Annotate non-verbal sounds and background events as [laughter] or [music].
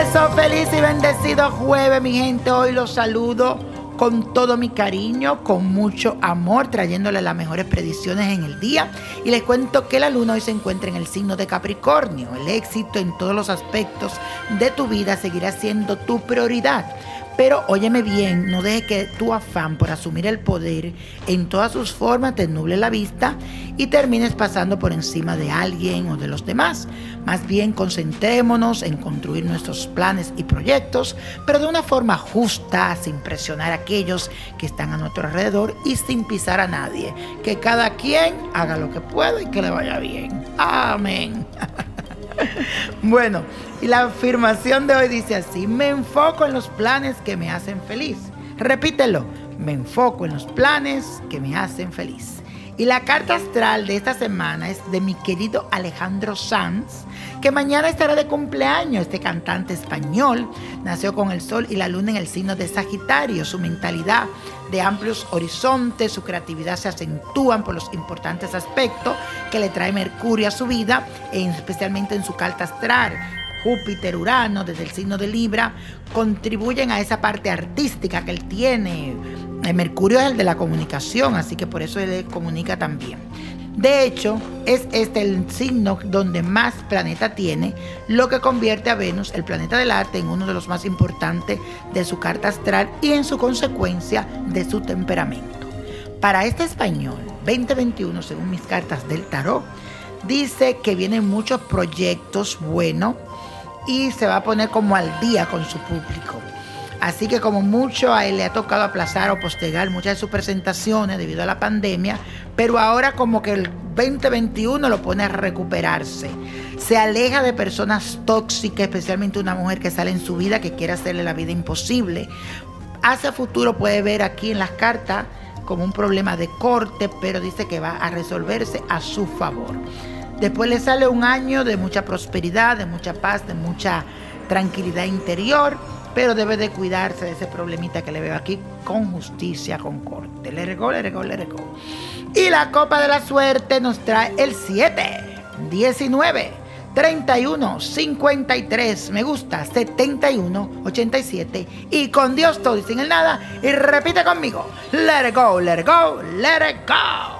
eso, feliz y bendecido jueves, mi gente. Hoy los saludo con todo mi cariño, con mucho amor, trayéndole las mejores predicciones en el día. Y les cuento que la luna hoy se encuentra en el signo de Capricornio. El éxito en todos los aspectos de tu vida seguirá siendo tu prioridad. Pero óyeme bien, no dejes que tu afán por asumir el poder en todas sus formas te nuble la vista y termines pasando por encima de alguien o de los demás. Más bien concentrémonos en construir nuestros planes y proyectos, pero de una forma justa, sin presionar a aquellos que están a nuestro alrededor y sin pisar a nadie. Que cada quien haga lo que pueda y que le vaya bien. Amén. [laughs] [laughs] bueno, y la afirmación de hoy dice así, me enfoco en los planes que me hacen feliz. Repítelo, me enfoco en los planes que me hacen feliz. Y la carta astral de esta semana es de mi querido Alejandro Sanz, que mañana estará de cumpleaños. Este cantante español nació con el sol y la luna en el signo de Sagitario. Su mentalidad de amplios horizontes, su creatividad se acentúan por los importantes aspectos que le trae Mercurio a su vida, especialmente en su carta astral. Júpiter, Urano, desde el signo de Libra, contribuyen a esa parte artística que él tiene. El Mercurio es el de la comunicación, así que por eso él comunica también. De hecho, es este el signo donde más planeta tiene, lo que convierte a Venus, el planeta del arte, en uno de los más importantes de su carta astral y en su consecuencia de su temperamento. Para este español, 2021, según mis cartas del tarot, dice que vienen muchos proyectos buenos y se va a poner como al día con su público. Así que como mucho a él le ha tocado aplazar o postergar muchas de sus presentaciones debido a la pandemia, pero ahora como que el 2021 lo pone a recuperarse. Se aleja de personas tóxicas, especialmente una mujer que sale en su vida que quiere hacerle la vida imposible. Hacia futuro puede ver aquí en las cartas como un problema de corte, pero dice que va a resolverse a su favor. Después le sale un año de mucha prosperidad, de mucha paz, de mucha tranquilidad interior, pero debe de cuidarse de ese problemita que le veo aquí con justicia, con corte. Le regó, le regó, le regó. Y la copa de la suerte nos trae el 7, 19, 31, 53, me gusta, 71, 87 y con Dios todo y sin el nada. Y repite conmigo, let it go, let it go, let it go.